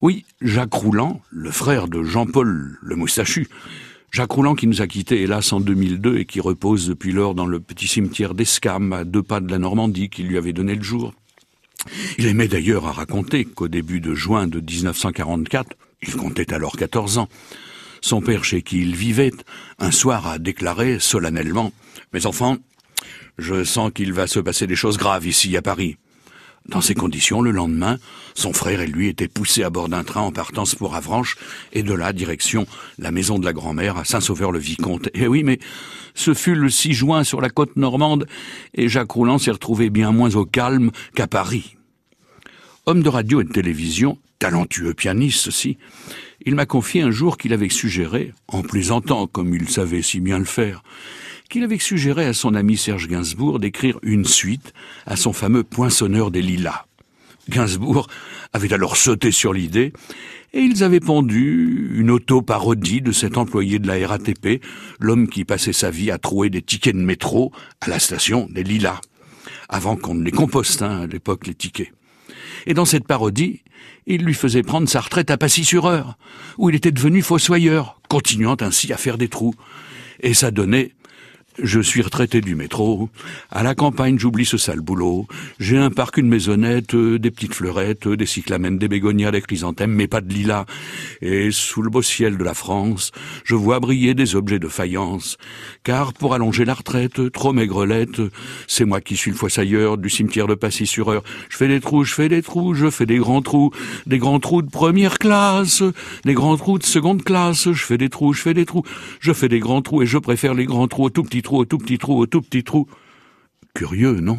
Oui, Jacques Rouland, le frère de Jean-Paul le moustachu. Jacques Rouland qui nous a quittés hélas en 2002 et qui repose depuis lors dans le petit cimetière d'Escam à deux pas de la Normandie qui lui avait donné le jour. Il aimait d'ailleurs à raconter qu'au début de juin de 1944, il comptait alors 14 ans, son père chez qui il vivait, un soir a déclaré solennellement « Mes enfants, je sens qu'il va se passer des choses graves ici à Paris. » Dans ces conditions, le lendemain, son frère et lui étaient poussés à bord d'un train en partance pour Avranches, et de là, direction la maison de la grand-mère à Saint-Sauveur-le-Vicomte. Et oui, mais ce fut le 6 juin sur la côte normande, et Jacques Rouland s'est retrouvé bien moins au calme qu'à Paris. Homme de radio et de télévision, talentueux pianiste aussi, il m'a confié un jour qu'il avait suggéré, en plaisantant comme il savait si bien le faire, qu'il avait suggéré à son ami Serge Gainsbourg d'écrire une suite à son fameux Poinçonneur des Lilas. Gainsbourg avait alors sauté sur l'idée, et ils avaient pondu une auto-parodie de cet employé de la RATP, l'homme qui passait sa vie à trouer des tickets de métro à la station des Lilas, avant qu'on ne les composte, hein, à l'époque, les tickets. Et dans cette parodie, il lui faisait prendre sa retraite à Passy-sur-Eure, où il était devenu fossoyeur, continuant ainsi à faire des trous. Et ça donnait je suis retraité du métro. À la campagne, j'oublie ce sale boulot. J'ai un parc, une maisonnette, euh, des petites fleurettes, euh, des cyclamènes, des bégonias, des chrysanthèmes, mais pas de lilas. Et sous le beau ciel de la France, je vois briller des objets de faïence. Car pour allonger la retraite, trop maigrelette, c'est moi qui suis le fossailleur du cimetière de Passy-sur-Eure. Je fais des trous, je fais des trous, je fais des grands trous, des grands trous de première classe, des grands trous de seconde classe. Je fais des trous, je fais des trous, je fais des grands trous et je préfère les grands trous aux tout petits trou, au tout petit trou, au tout petit trou. Curieux, non?